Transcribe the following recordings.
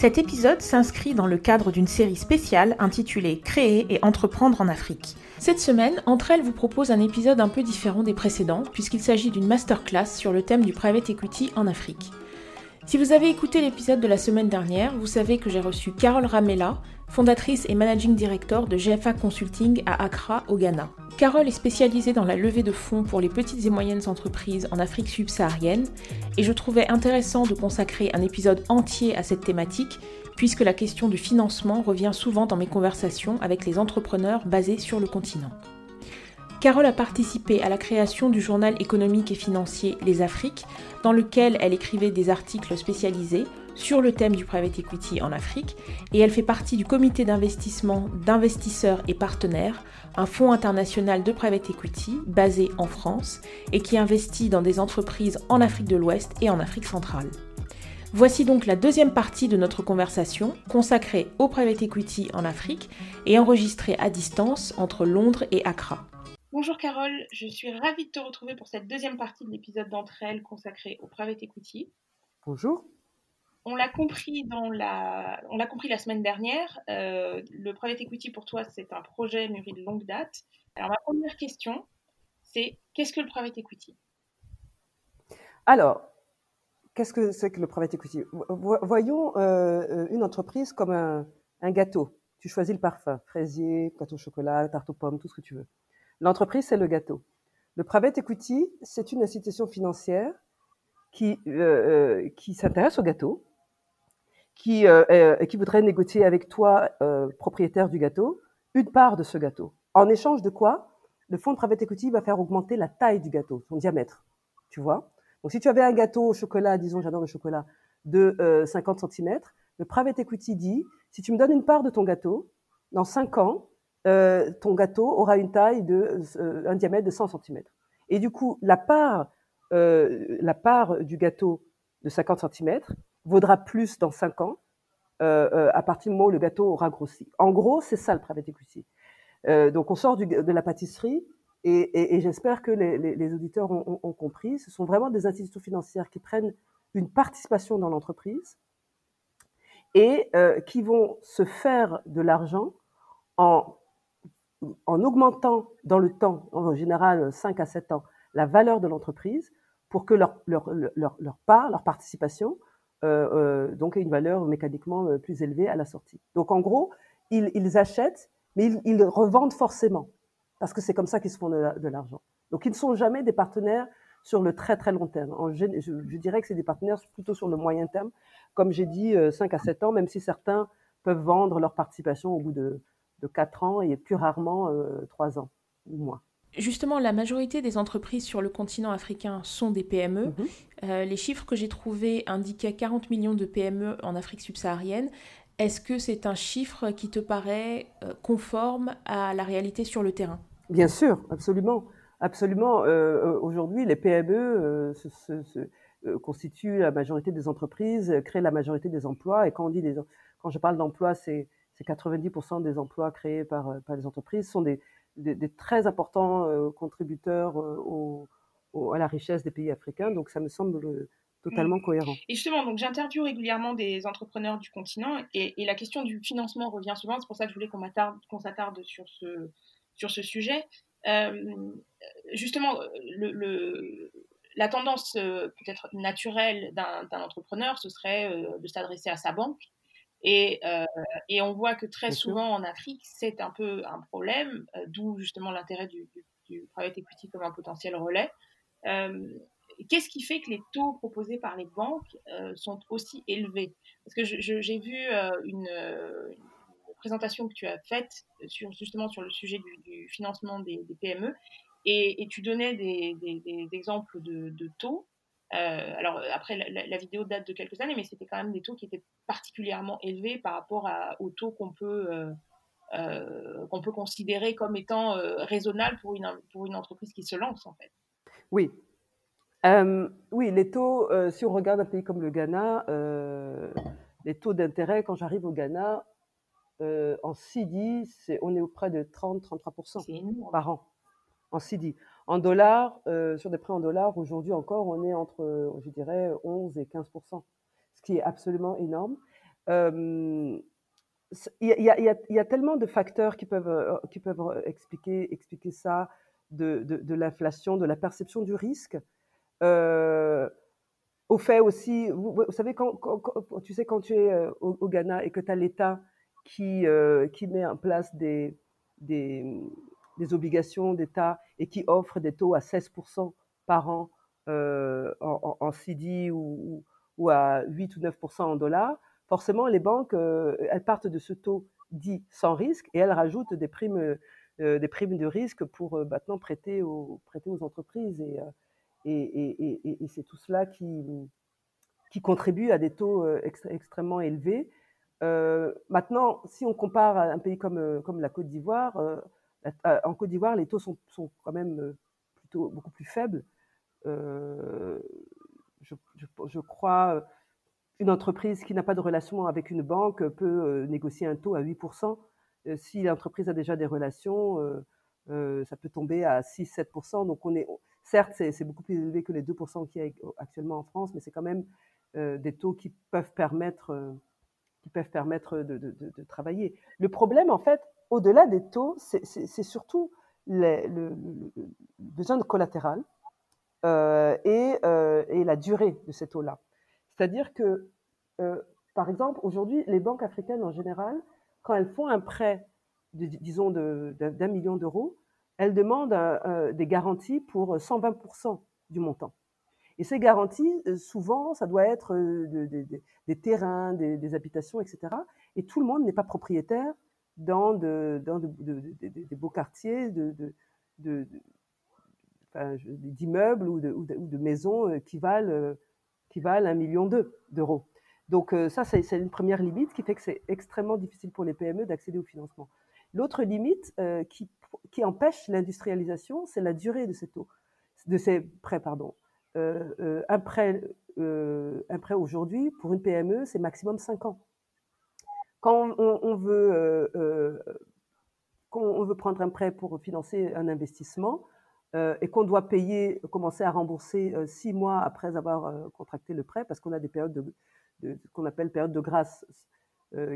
Cet épisode s'inscrit dans le cadre d'une série spéciale intitulée Créer et entreprendre en Afrique. Cette semaine, Entre elles vous propose un épisode un peu différent des précédents, puisqu'il s'agit d'une masterclass sur le thème du private equity en Afrique. Si vous avez écouté l'épisode de la semaine dernière, vous savez que j'ai reçu Carole Ramella, fondatrice et managing director de GFA Consulting à Accra, au Ghana. Carole est spécialisée dans la levée de fonds pour les petites et moyennes entreprises en Afrique subsaharienne et je trouvais intéressant de consacrer un épisode entier à cette thématique puisque la question du financement revient souvent dans mes conversations avec les entrepreneurs basés sur le continent. Carole a participé à la création du journal économique et financier Les Afriques, dans lequel elle écrivait des articles spécialisés sur le thème du private equity en Afrique, et elle fait partie du comité d'investissement d'investisseurs et partenaires, un fonds international de private equity basé en France et qui investit dans des entreprises en Afrique de l'Ouest et en Afrique centrale. Voici donc la deuxième partie de notre conversation consacrée au private equity en Afrique et enregistrée à distance entre Londres et Accra. Bonjour Carole, je suis ravie de te retrouver pour cette deuxième partie de l'épisode d'entre elles consacrée au private equity. Bonjour. On l'a compris la, semaine dernière. Euh, le private equity pour toi c'est un projet mûri de longue date. Alors ma première question, c'est qu'est-ce que le private equity? Alors, qu'est-ce que c'est que le private equity? Voyons euh, une entreprise comme un, gâteau. Tu choisis le parfum, fraisier, gâteau au chocolat, tarte aux pommes, tout ce que tu veux. L'entreprise, c'est le gâteau. Le private equity, c'est une institution financière qui, euh, euh, qui s'intéresse au gâteau, qui, euh, qui voudrait négocier avec toi, propriétaire du gâteau, une part de ce gâteau. En échange de quoi Le fonds de private equity va faire augmenter la taille du gâteau, son diamètre. Tu vois Donc, si tu avais un gâteau au chocolat, disons, j'adore le chocolat, de 50 cm, le private equity dit, si tu me donnes une part de ton gâteau, dans 5 ans, euh, ton gâteau aura une taille de euh, un diamètre de 100 cm. Et du coup, la part, euh, la part du gâteau de 50 cm vaudra plus dans 5 ans à partir du moment où le gâteau aura grossi. En gros, c'est ça le private equity. donc, on sort de la pâtisserie et, j'espère que les, auditeurs ont, ont, compris. Ce sont vraiment des institutions financières qui prennent une participation dans l'entreprise et qui vont se faire de l'argent en en augmentant dans le temps, en général 5 à 7 ans, la valeur de l'entreprise pour que leur, part, leur participation, euh, euh, donc ait une valeur mécaniquement euh, plus élevée à la sortie. Donc en gros, ils, achètent, mais ils, revendent forcément, parce que c'est comme ça qu'ils se font de, l'argent. Donc ils ne sont jamais des partenaires sur le très très long terme. Je, dirais que c'est des partenaires plutôt sur le moyen terme, comme j'ai dit, 5 à 7 ans, même si certains peuvent vendre leur participation au bout de, de 4 ans et plus rarement euh, 3 ans ou moins. Justement, la majorité des entreprises sur le continent africain sont des PME. Mhm. Euh, les chiffres que j'ai trouvés indiquaient 40 millions de PME en Afrique subsaharienne. Est-ce que c'est un chiffre qui te paraît euh, conforme à la réalité sur le terrain? Bien sûr, absolument. Absolument. Euh, aujourd'hui, les PME se, se, se, constituent la majorité des entreprises, créent la majorité des emplois. Et quand, on dit quand je parle d'emplois, c'est c'est 90% des emplois créés par, par les entreprises sont des, des, des très importants euh, contributeurs euh, au, au, à la richesse des pays africains. Donc ça me semble totalement mmh. cohérent. Et justement, donc j'interviewe régulièrement des entrepreneurs du continent et, et, la question du financement revient souvent. C'est pour ça que je voulais qu'on s'attarde sur ce, sur ce sujet. Euh, justement, le, le, la tendance peut-être naturelle d'un entrepreneur, ce serait de s'adresser à sa banque et, euh, et, on voit que très souvent en Afrique, c'est un peu un problème, euh, d'où justement l'intérêt du, du, du, private equity comme un potentiel relais. Euh, Qu'est-ce qui fait que les taux proposés par les banques euh, sont aussi élevés? Parce que j'ai vu euh, une, une, présentation que tu as faite sur, justement sur le sujet du, du financement des, des PME et, et, tu donnais des, des, des exemples de, de taux euh, alors après, la, la, vidéo date de quelques années, mais c'était quand même des taux qui étaient particulièrement élevés par rapport à, aux taux qu'on peut, euh, qu'on peut considérer comme étant raisonnable pour une, pour une entreprise qui se lance en fait. Oui. oui, les taux, si on regarde un pays comme le Ghana, les taux d'intérêt, quand j'arrive au Ghana, en CD, on est auprès de 30-33% par an. En CD. En dollars, sur des prêts en dollars, aujourd'hui encore, on est entre, je dirais, 11 et 15%, ce qui est absolument énorme. Il y, a, tellement de facteurs qui peuvent, qui peuvent expliquer, expliquer ça, de, de, l'inflation, de la perception du risque. au fait aussi, vous, savez, quand, tu sais, quand tu es au, Ghana et que tu as l'État qui, qui met en place des, des obligations d'État et qui offrent des taux à 16% par an euh, en, CD ou, à 8 ou 9% en dollars, forcément, les banques, euh, elles partent de ce taux dit sans risque et elles rajoutent des primes, euh, des primes de risque pour maintenant prêter aux, prêter aux entreprises. Et, et, et, et c'est tout cela qui, qui contribue à des taux extrêmement élevés. maintenant, si on compare à un pays comme, comme la Côte d'Ivoire, en Côte d'Ivoire, les taux sont, quand même euh, plutôt beaucoup plus faibles. Euh, je, je, crois une entreprise qui n'a pas de relation avec une banque peut négocier un taux à 8%. si l'entreprise a déjà des relations, ça peut tomber à 6-7%. Donc on est, certes, c'est beaucoup plus élevé que les 2% qu'il y a actuellement en France, mais c'est quand même des taux qui peuvent permettre, qui peuvent permettre de, travailler. Le problème, en fait, au-delà des taux, c'est surtout le, besoin de collatéral euh, euh, et, la durée de ces taux-là. C'est-à-dire que, euh, par exemple, aujourd'hui, les banques africaines en général, quand elles font un prêt, de, disons, d'un million d'euros, elles demandent des garanties pour 120% du montant. Et ces garanties, souvent, ça doit être des terrains, des, habitations, etc. Et tout le monde n'est pas propriétaire dans, de, dans de, des beaux quartiers d'immeubles ou de, maisons euh, qui valent, euh, qui valent un million d'euros. Donc euh, ça, c'est une première limite qui fait que c'est extrêmement difficile pour les PME d'accéder au financement. L'autre limite qui, empêche l'industrialisation, c'est la durée de ces de ces prêts, pardon. Un prêt, prêt aujourd'hui pour une PME, c'est maximum 5 ans. Quand on, veut, euh, euh, quand on veut prendre un prêt pour financer un investissement euh, et qu'on doit payer, commencer à rembourser six mois après avoir contracté le prêt, parce qu'on a des périodes de, qu'on appelle périodes de grâce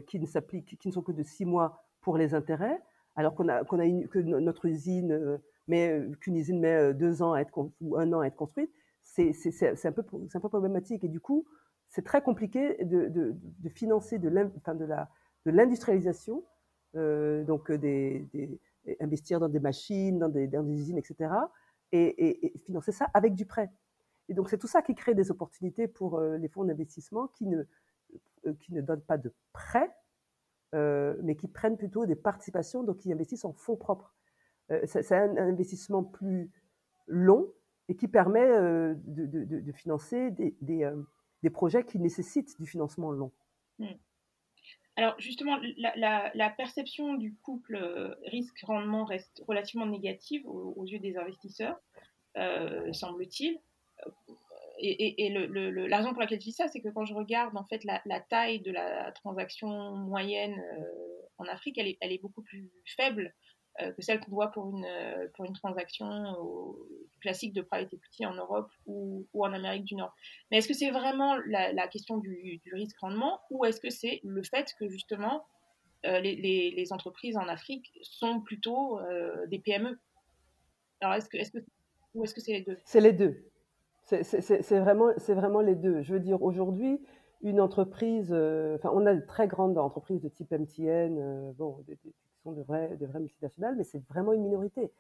qui ne s'appliquent, qui ne sont que de six mois pour les intérêts, alors qu'on a, qu'on a que notre usine mais qu'une usine met deux ans à être ou un an à être construite, c'est, un peu un peu problématique et du coup c'est très compliqué de, de, de financer de l'industrialisation, euh, donc euh, des, des, investir dans des machines, dans des, dans des usines, etc., et, financer ça avec du prêt. Et donc c'est tout ça qui crée des opportunités pour euh, les fonds d'investissement qui ne, euh, qui ne donnent pas de prêts, euh, mais qui prennent plutôt des participations, donc qui investissent en fonds propres. c'est un, investissement plus long et qui permet de, de, financer des, des projets qui nécessitent du financement long. Hmm. Alors justement, la, perception du couple euh, risque-rendement reste relativement négative aux, yeux des investisseurs, euh, semble-t-il. Et, la raison pour laquelle je dis ça, c'est que quand je regarde en fait la, taille de la transaction moyenne euh, en Afrique, elle est, beaucoup plus faible euh, que celle qu'on voit pour une, euh, pour une transaction classique de private equity en Europe ou, en Amérique du Nord. Mais est-ce que c'est vraiment la, question du, du risque-rendement ou est-ce que c'est le fait que justement euh, les, les, entreprises en Afrique sont plutôt des PME Alors est-ce que, est-ce que, ou est-ce que c'est les deux? C'est les deux. C'est vraiment, vraiment les deux. Je veux dire, aujourd'hui, une entreprise, enfin, on a de très grandes entreprises de type MTN, bon, des, sont de vraies, de vraies multinationales, mais c'est vraiment une minorité.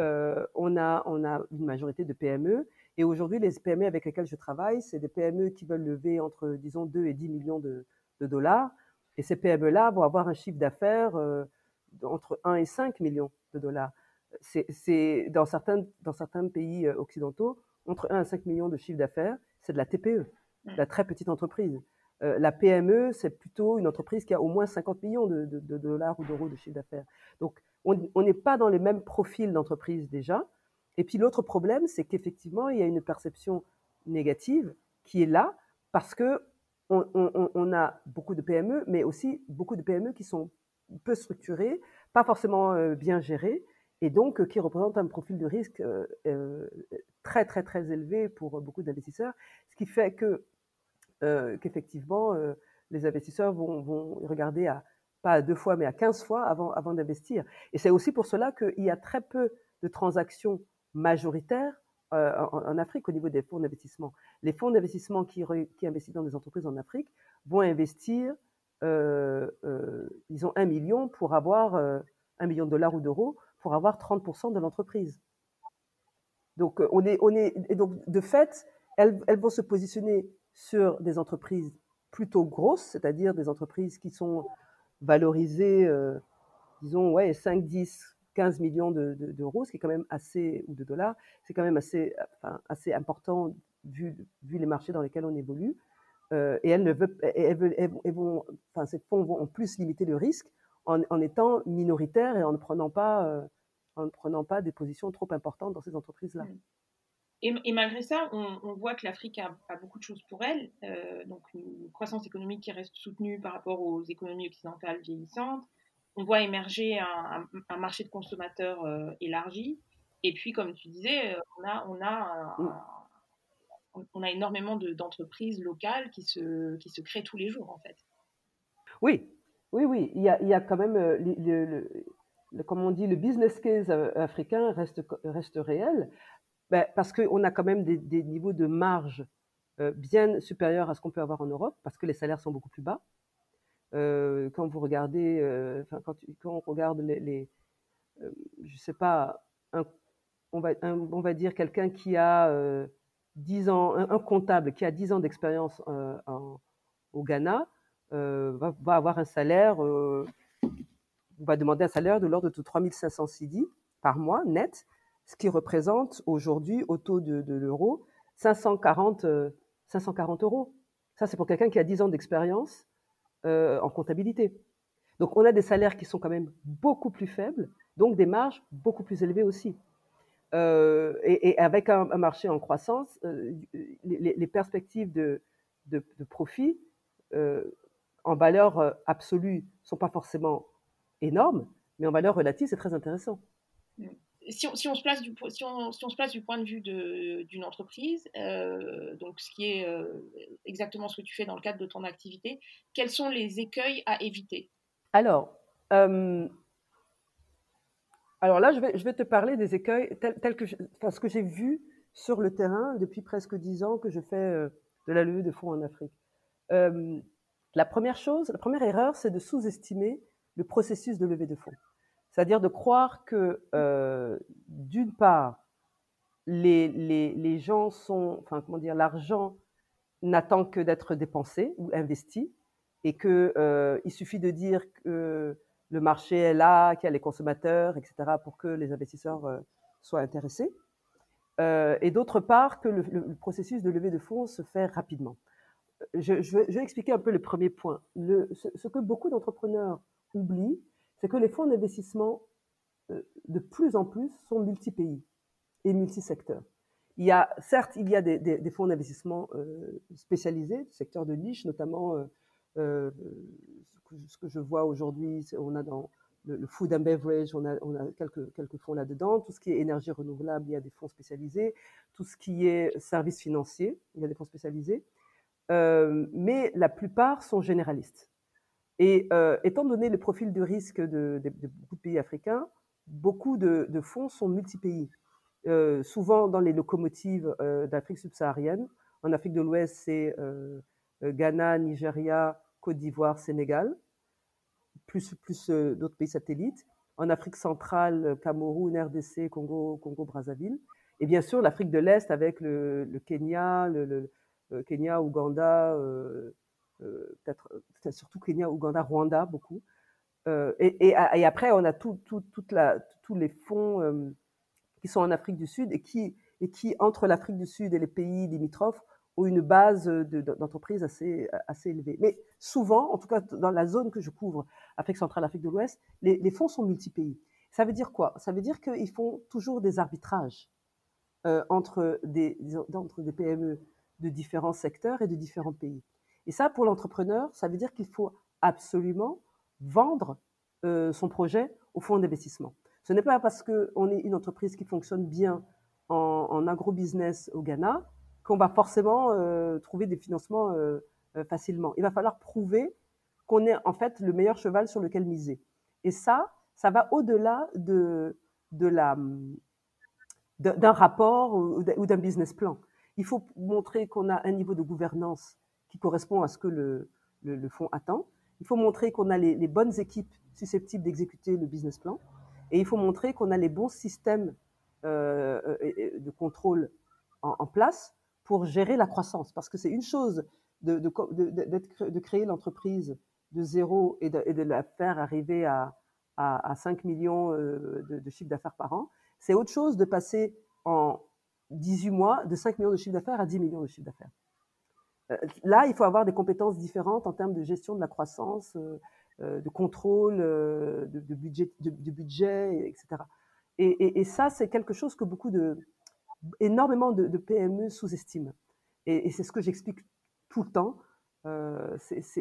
Euh, on, a, on a une majorité de PME. Et aujourd'hui, les PME avec lesquelles je travaille, c'est des PME qui veulent lever entre, disons, 2 et 10 millions de, dollars. Et ces PME-là vont avoir un chiffre d'affaires euh, entre 1 et 5 millions de dollars. C'est dans certains, dans certains pays euh, occidentaux, entre 1 et 5 millions de chiffre d'affaires, c'est de la TPE, de la très petite entreprise. La PME, c'est plutôt une entreprise qui a au moins 50 millions de, dollars ou d'euros de chiffre d'affaires. Donc, on n'est pas dans les mêmes profils d'entreprise déjà. Et puis l'autre problème, c'est qu'effectivement, il y a une perception négative qui est là parce que on, a beaucoup de PME, mais aussi beaucoup de PME qui sont peu structurées, pas forcément euh, bien gérées, et donc euh, qui représentent un profil de risque euh, très très très élevé pour beaucoup d'investisseurs, ce qui fait que qu'effectivement les investisseurs vont, regarder à pas à deux fois mais à 15 fois avant, d'investir. Et c'est aussi pour cela qu'il y a très peu de transactions majoritaires euh, en, Afrique au niveau des fonds d'investissement. Les fonds d'investissement qui, investissent dans des entreprises en Afrique vont investir, euh, euh, ils ont un million pour avoir un million de dollars ou d'euros pour avoir 30% de l'entreprise. Donc on est, on est, et donc de fait, elles vont se positionner sur des entreprises plutôt grosses, c'est-à-dire des entreprises qui sont valorisées, disons, ouais, 5, 10, 15 millions d'euros, ce qui est quand même assez, ou de dollars, c'est quand même assez, enfin, assez important vu, les marchés dans lesquels on évolue. Euh, et elles ne veulent, elles, vont, enfin, ces fonds vont en plus limiter le risque en, étant minoritaires et en ne prenant pas, euh, en ne prenant pas des positions trop importantes dans ces entreprises-là. Et, et, malgré ça, on, on voit que l'Afrique a, a, beaucoup de choses pour elle, euh, donc une croissance économique qui reste soutenue par rapport aux économies occidentales vieillissantes, on voit émerger un, marché de consommateurs euh, élargi. Et puis, comme tu disais, euh, on a, on a, mm. on a énormément d'entreprises locales qui se, qui se créent tous les jours, en fait. Oui, oui, oui. Il y a, il y a quand même, euh, le, comme on dit, le business case africain reste, reste réel, ben, parce qu'on a quand même des, niveaux de marge bien supérieurs à ce qu'on peut avoir en Europe, parce que les salaires sont beaucoup plus bas. Euh, quand vous regardez, euh, quand, quand, on regarde les, les euh, je sais pas, on va, on va dire quelqu'un qui a 10 ans, un, comptable qui a 10 ans d'expérience au Ghana va, va, avoir un salaire, on va demander un salaire de l'ordre de 3500 CD par mois net, ce qui représente aujourd'hui au taux de, l'euro 540, 540 euros. Ça, c'est pour quelqu'un qui a 10 ans d'expérience euh, en comptabilité. Donc on a des salaires qui sont quand même beaucoup plus faibles, donc des marges beaucoup plus élevées aussi. Euh, et, avec un, marché en croissance, euh, les, perspectives de, de, profit euh, en valeur euh, absolue sont pas forcément énormes, mais en valeur relative, c'est très intéressant. Si on, se place du, point de vue d'une entreprise, euh, donc ce qui est euh, exactement ce que tu fais dans le cadre de ton activité, quels sont les écueils à éviter? Alors, euh, alors là, je vais, te parler des écueils tels, que, ce que j'ai vu sur le terrain depuis presque dix ans que je fais de la levée de fonds en Afrique. La première chose, la première erreur, c'est de sous-estimer le processus de levée de fonds. C'est-à-dire de croire que, euh, d'une part, les, gens sont, enfin, comment dire, l'argent n'attend que d'être dépensé ou investi et que euh, il suffit de dire que le marché est là, qu'il y a les consommateurs, etc., pour que les investisseurs euh, soient intéressés. Euh, et d'autre part, que le, processus de levée de fonds se fait rapidement. Je, vais, expliquer un peu le premier point. Ce que beaucoup d'entrepreneurs oublient, c'est que les fonds d'investissement, euh, de plus en plus, sont multi-pays et multi-secteurs. Il y a, certes, il y a des, fonds d'investissement euh, spécialisés, secteur de niche, notamment euh, ce, que, je vois aujourd'hui, on a dans le, food and beverage, on a, quelques, quelques fonds là-dedans. Tout ce qui est énergie renouvelable, il y a des fonds spécialisés. Tout ce qui est services financiers, il y a des fonds spécialisés. Mais la plupart sont généralistes. Et euh, étant donné le profil de risque de, beaucoup de pays africains, beaucoup de, fonds sont multi-pays. Euh, souvent dans les locomotives euh, d'Afrique subsaharienne. En Afrique de l'Ouest, c'est Ghana, Nigeria, Côte d'Ivoire, Sénégal, plus, d'autres pays satellites. En Afrique centrale, Cameroun, RDC, Congo, Congo, Brazzaville. Et bien sûr, l'Afrique de l'Est avec le, Kenya, le, le, Kenya, Ouganda, peut-être euh, surtout Kenya, Ouganda, Rwanda, beaucoup. Euh, et, et, après, on a tout, tout, la, tous les fonds qui sont en Afrique du Sud et qui, et qui entre l'Afrique du Sud et les pays limitrophes, ont une base d'entreprise assez, assez élevée. Mais souvent, en tout cas dans la zone que je couvre, Afrique centrale, Afrique de l'Ouest, les, fonds sont multi-pays. Ça veut dire quoi? Ça veut dire qu'ils font toujours des arbitrages euh, entre, des, entre des PME de différents secteurs et de différents pays. Et ça, pour l'entrepreneur, ça veut dire qu'il faut absolument vendre euh, son projet au fonds d'investissement. Ce n'est pas parce qu'on est une entreprise qui fonctionne bien en, agro-business au Ghana qu'on va forcément euh, trouver des financements euh, facilement. Il va falloir prouver qu'on est en fait le meilleur cheval sur lequel miser. Et ça, ça va au-delà d'un rapport ou d'un business plan. Il faut montrer qu'on a un niveau de gouvernance qui correspond à ce que le, fonds attend. Il faut montrer qu'on a les, bonnes équipes susceptibles d'exécuter le business plan. Et il faut montrer qu'on a les bons systèmes euh, de contrôle en, place pour gérer la croissance. Parce que c'est une chose de, de, créer l'entreprise de zéro et de, la faire arriver à, à, à 5 millions euh, de, chiffre d'affaires par an. C'est autre chose de passer en 18 mois de 5 millions de chiffre d'affaires à 10 millions de chiffre d'affaires. Euh, là, il faut avoir des compétences différentes en termes de gestion de la croissance, euh, de contrôle, de, budget, de, budget, etc. Et, ça, c'est quelque chose que beaucoup de, énormément de, PME sous-estiment. Et, c'est ce que j'explique tout le temps. Euh,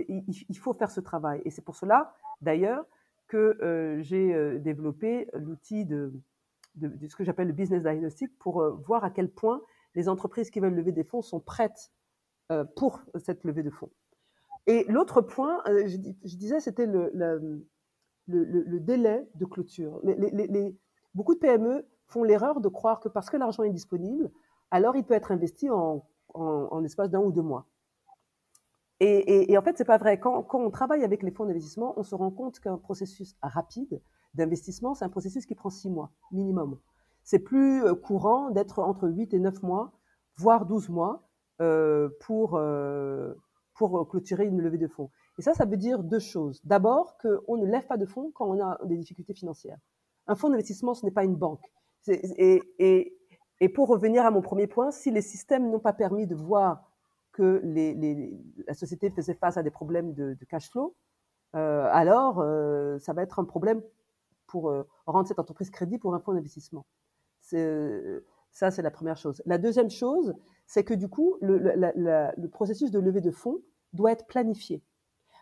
il, faut faire ce travail. Et c'est pour cela, d'ailleurs, que euh, j'ai euh, développé l'outil de, ce que j'appelle le business diagnostic pour euh, voir à quel point les entreprises qui veulent lever des fonds sont prêtes euh, pour cette levée de fonds. Et l'autre point, euh, je, disais, c'était le, délai de clôture. Beaucoup de PME font l'erreur de croire que parce que l'argent est disponible, alors il peut être investi en, en, en espace d'un ou deux mois. Et, en fait, c'est pas vrai. Quand, on travaille avec les fonds d'investissement, on se rend compte qu'un processus rapide d'investissement, c'est un processus qui prend six mois minimum. C'est plus euh, courant d'être entre 8 et 9 mois, voire 12 mois, euh, pour, euh, pour clôturer une levée de fonds. Et ça, ça veut dire deux choses. D'abord, qu'on ne lève pas de fonds quand on a des difficultés financières. Un fonds d'investissement, ce n'est pas une banque. Et, et, et, pour revenir à mon premier point, si les systèmes n'ont pas permis de voir que les, les, la société faisait face à des problèmes de, cash flow, euh, alors euh, ça va être un problème pour euh, rendre cette entreprise crédit pour un fonds d'investissement. Ça, c'est la première chose. La deuxième chose, c'est que du coup, le, processus de levée de fonds doit être planifié.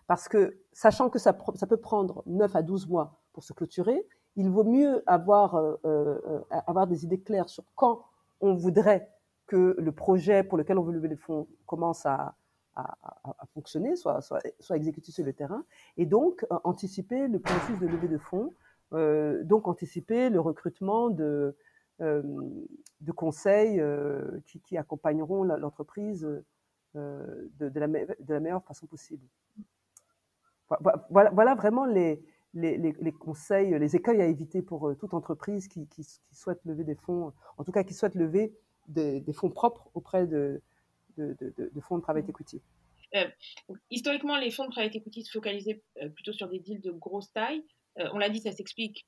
Parce que, sachant que ça, peut prendre 9 à 12 mois pour se clôturer, il vaut mieux avoir, euh, euh, avoir des idées claires sur quand on voudrait que le projet pour lequel on veut lever les fonds commence à, fonctionner, soit, soit, exécuté sur le terrain, et donc euh, anticiper le processus de levée de fonds, euh, donc anticiper le recrutement de, euh, de conseils euh, qui, qui, accompagneront l'entreprise de, de, la, de la meilleure façon possible. Voilà, voilà vraiment les, les, les, les, conseils, les écueils à éviter pour euh, toute entreprise qui, qui, qui, souhaite lever des fonds, en tout cas qui souhaite lever des, des fonds propres auprès de, de, de, de, fonds de private equity. Euh, historiquement, les fonds de private equity se focalisaient euh, plutôt sur des deals de grosse taille. Euh, on l'a dit, ça s'explique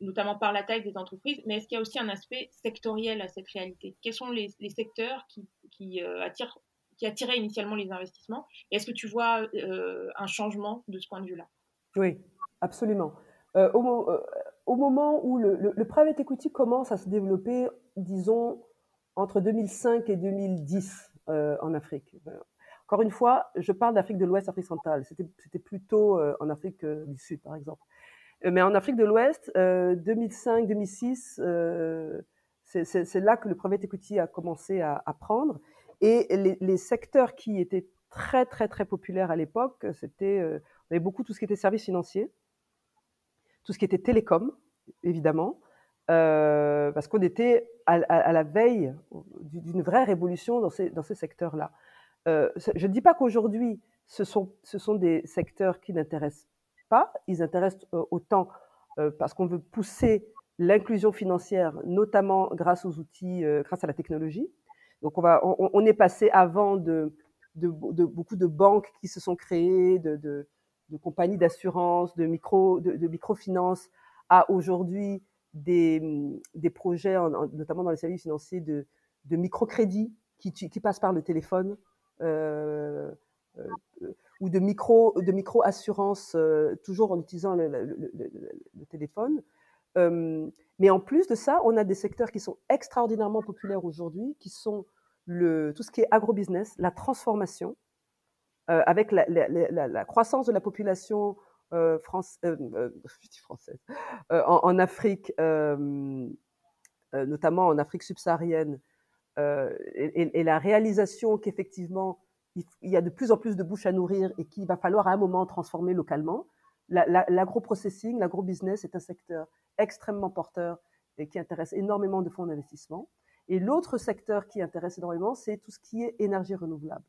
notamment par la taille des entreprises, mais est-ce qu'il y a aussi un aspect sectoriel à cette réalité? Quels sont les, secteurs qui, euh, attirent, attiraient initialement les investissements? Est-ce que tu vois euh, un changement de ce point de vue-là? Oui, Absolument. Euh, au, moment où le, private equity commence à se développer, disons, entre 2005 et 2010 euh, en Afrique. Encore une fois, je parle d'Afrique de l'Ouest, Afrique centrale. C'était plutôt en Afrique du Sud, par exemple. Mais en Afrique de l'Ouest, 2005-2006, c'est là que le private equity a commencé à, prendre. Et les, secteurs qui étaient très, très, très populaires à l'époque, c'était, on avait beaucoup tout ce qui était services financiers tout ce qui était télécom, évidemment, euh, parce qu'on était à, la veille d'une vraie révolution dans ces, secteurs-là. Euh, je ne dis pas qu'aujourd'hui, ce sont, ce sont des secteurs qui n'intéressent ils intéressent euh, autant euh, parce qu'on veut pousser l'inclusion financière, notamment grâce aux outils, euh, grâce à la technologie. Donc on, va, on, est passé avant de, beaucoup de banques qui se sont créées, de, compagnies d'assurance, de, micro, de, à aujourd'hui des, projets, en, notamment dans les services financiers, de, de microcrédit qui, qui passent par le téléphone. Ou de micro, de micro assurance, toujours en utilisant le, téléphone. mais en plus de ça, on a des secteurs qui sont extraordinairement populaires aujourd'hui, qui sont le, tout ce qui est agrobusiness, la transformation, euh, avec la, la, croissance de la population euh, euh, euh française, euh, en, Afrique, notamment en Afrique subsaharienne, et, la réalisation qu'effectivement, il, y a de plus en plus de bouches à nourrir et qu'il va falloir à un moment transformer localement. L'agro-processing, l'agro-business est un secteur extrêmement porteur et qui intéresse énormément de fonds d'investissement. Et l'autre secteur qui intéresse énormément, c'est tout ce qui est énergie renouvelable.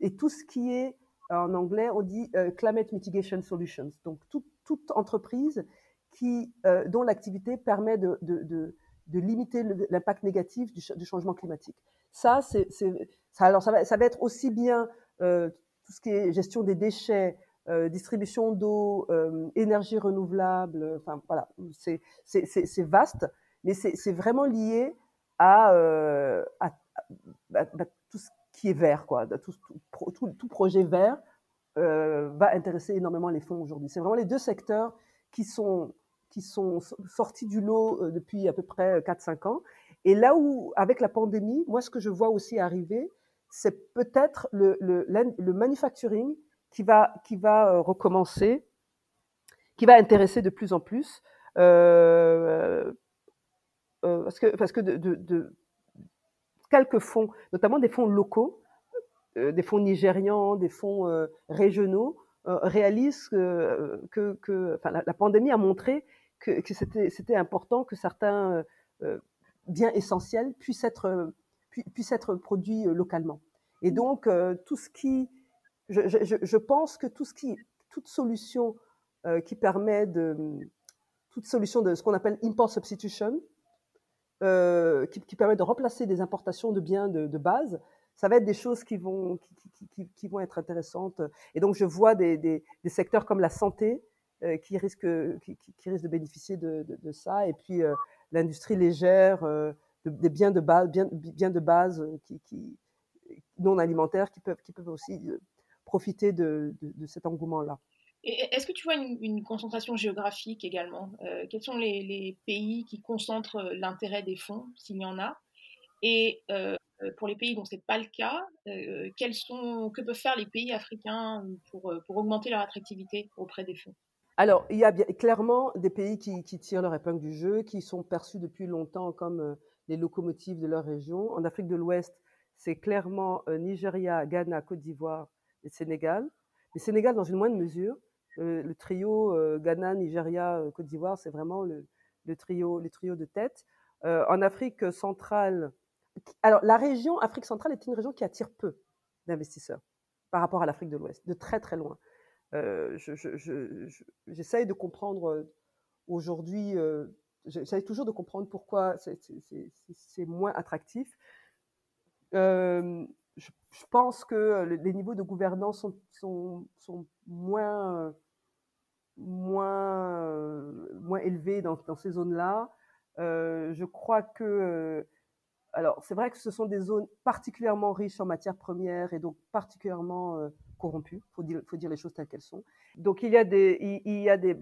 Et tout ce qui est, en anglais, on dit euh, Climate Mitigation Solutions. Donc, tout, toute entreprise qui, euh, dont l'activité permet de, limiter l'impact négatif du, changement climatique. Ça, alors ça va, être aussi bien euh, tout ce qui est gestion des déchets, euh, distribution d'eau, euh, énergie renouvelable, enfin voilà, c'est, vaste, mais c'est, vraiment lié à, euh, tout ce qui est vert, quoi. Tout, projet vert euh, va intéresser énormément les fonds aujourd'hui. C'est vraiment les deux secteurs qui sont, sortis du lot euh, depuis à peu près 4-5 ans. Et là où, avec la pandémie, moi, ce que je vois aussi arriver, c'est peut-être le, le, le manufacturing qui va, qui va euh, recommencer, qui va intéresser de plus en plus. Euh, euh, parce que, parce que de, de, quelques fonds, notamment des fonds locaux, des fonds nigérians, des fonds régionaux, réalisent que, que, que la, pandémie a montré que, que c'était important que certains biens essentiels puissent être, puissent être produits localement. Et donc, tout ce qui, je, je, je, pense que tout ce qui, toute solution qui permet de, toute solution de ce qu'on appelle import substitution, euh, qui, qui, permet de remplacer des importations de biens de, de, base, ça va être des choses qui vont, qui, qui, qui, vont être intéressantes. Et donc, je vois des, des, des secteurs comme la santé euh, qui, risquent, qui, risquent de bénéficier de, de, de ça, et puis euh, l'industrie légère, euh, des biens de base, bien, de base qui, non alimentaires qui peuvent, qui peuvent aussi euh, profiter de, de cet engouement-là. Est-ce que tu vois une, concentration géographique également euh, Quels sont les, pays qui concentrent euh, l'intérêt des fonds, s'il y en a? Et euh, pour les pays dont ce n'est pas le cas, euh, quels sont, que peuvent faire les pays africains pour, pour augmenter leur attractivité auprès des fonds? Alors, il y a bien, clairement des pays qui, qui, tirent leur épingle du jeu, qui sont perçus depuis longtemps comme euh, les locomotives de leur région. En Afrique de l'Ouest, c'est clairement euh, Nigeria, Ghana, Côte d'Ivoire et Sénégal. Le Sénégal dans une moindre mesure, le, le trio euh, Ghana, Nigeria, euh, Côte d'Ivoire, c'est vraiment le, le, trio, le trio de tête. Euh, en Afrique centrale, alors la région Afrique centrale est une région qui attire peu d'investisseurs par rapport à l'Afrique de l'Ouest, de très très loin. Euh, de comprendre aujourd'hui, euh, j'essaye toujours de comprendre pourquoi c'est moins attractif. Euh, je, pense que les niveaux de gouvernance sont, sont, sont moins moins, euh, moins élevé dans, dans ces zones-là. Euh, je crois que, euh, alors c'est vrai que ce sont des zones particulièrement riches en matières premières et donc particulièrement euh, corrompues. Faut dire, faut dire les choses telles qu'elles sont. Donc il y a des, il, y a des,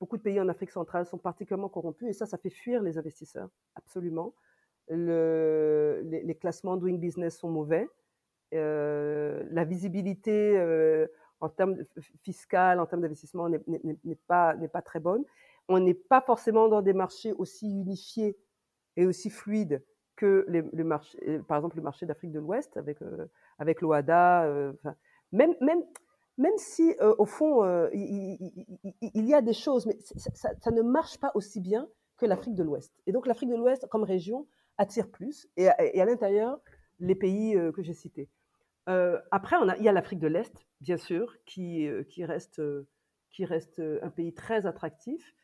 beaucoup de pays en Afrique centrale sont particulièrement corrompus et ça, ça fait fuir les investisseurs, absolument. Le, les, les, classements doing business sont mauvais. Euh, la visibilité euh, en termes fiscal, en termes d'investissement, n'est pas, pas très bonne. On n'est pas forcément dans des marchés aussi unifiés et aussi fluides que les, les par exemple le marché d'Afrique de l'Ouest avec, euh, avec l'OADA. Même, même, même si, euh, au fond, euh, il, y a des choses, mais ça, ne marche pas aussi bien que l'Afrique de l'Ouest. Et donc l'Afrique de l'Ouest, comme région, attire plus, et, à l'intérieur, les pays euh, que j'ai cités. Après, on a, il y a l'Afrique de l'Est, bien sûr, qui, qui, reste, qui reste un pays très attractif,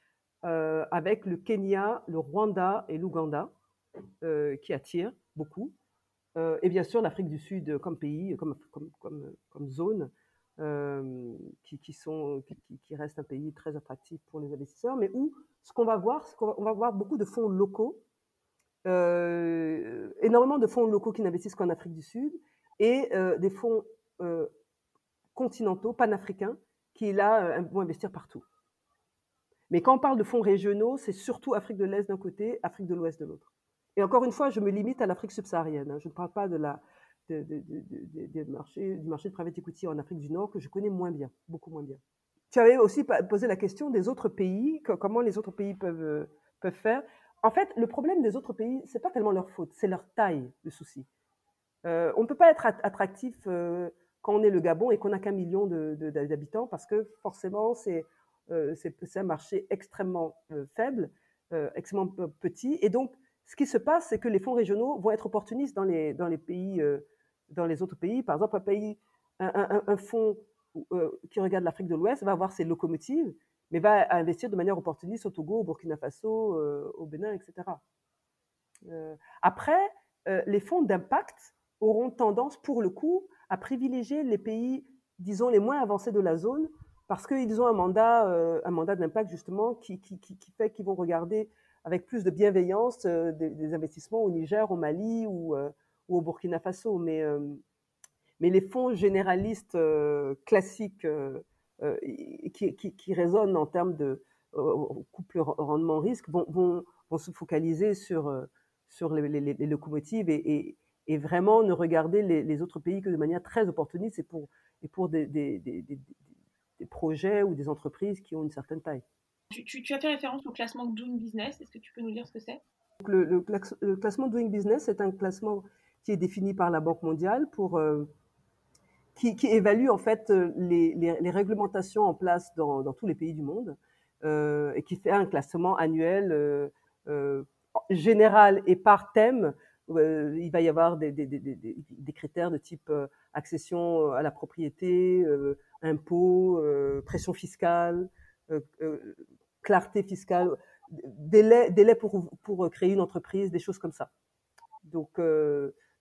avec le Kenya, le Rwanda et l'Ouganda, qui attirent beaucoup. Et bien sûr, l'Afrique du Sud comme pays, comme, comme, comme, comme zone, qui, qui, sont, qui, qui, reste un pays très attractif pour les investisseurs, mais où ce qu'on va voir, c'est qu'on va voir beaucoup de fonds locaux, énormément de fonds locaux qui n'investissent qu'en Afrique du Sud, et des fonds continentaux, panafricains, qui là vont investir partout. Mais quand on parle de fonds régionaux, c'est surtout Afrique de l'Est d'un côté, Afrique de l'Ouest de l'autre. Et encore une fois, je me limite à l'Afrique subsaharienne. Hein. Je ne parle pas de la, de, marché, du marché de private equity en Afrique du Nord que je connais moins bien, beaucoup moins bien. Tu avais aussi posé la question des autres pays, comment les autres pays peuvent, euh, peuvent faire. En fait, le problème des autres pays, c'est pas tellement leur faute, c'est leur taille, le souci. Euh, on ne peut pas être attractif euh, quand on est le Gabon et qu'on n'a qu'un million d'habitants parce que forcément, c'est euh, un marché extrêmement faible, extrêmement petit. Et donc, ce qui se passe, c'est que les fonds régionaux vont être opportunistes dans les, les autres pays. Par exemple, un fonds qui regarde l'Afrique de l'Ouest va avoir ses locomotives, mais va investir de manière opportuniste au Togo, au Burkina Faso, au Bénin, etc. après, les fonds d'impact auront tendance, pour le coup, à privilégier les pays, disons, les moins avancés de la zone parce qu'ils ont un mandat, euh, d'impact justement qui, fait qu'ils vont regarder avec plus de bienveillance euh, des, investissements au Niger, au Mali ou, euh, au Burkina Faso. Mais, mais les fonds généralistes classiques qui, qui, résonnent en termes de couple rendement-risque vont, vont, se focaliser sur, sur les, locomotives et, et, vraiment ne regarder les, autres pays que de manière très opportuniste et pour, et pour des des projets ou des entreprises qui ont une certaine taille. Tu, as fait référence au classement Doing Business. Est-ce que tu peux nous dire ce que c'est? Le, classement Doing Business est un classement qui est défini par la Banque mondiale pour euh, qui, évalue en fait euh, les, réglementations en place dans, tous les pays du monde euh, et qui fait un classement annuel général et par thème. il va y avoir des, des, critères de type accession à la propriété, impôts, pression fiscale, clarté fiscale, délai, délai pour, pour créer une entreprise, des choses comme ça. Donc,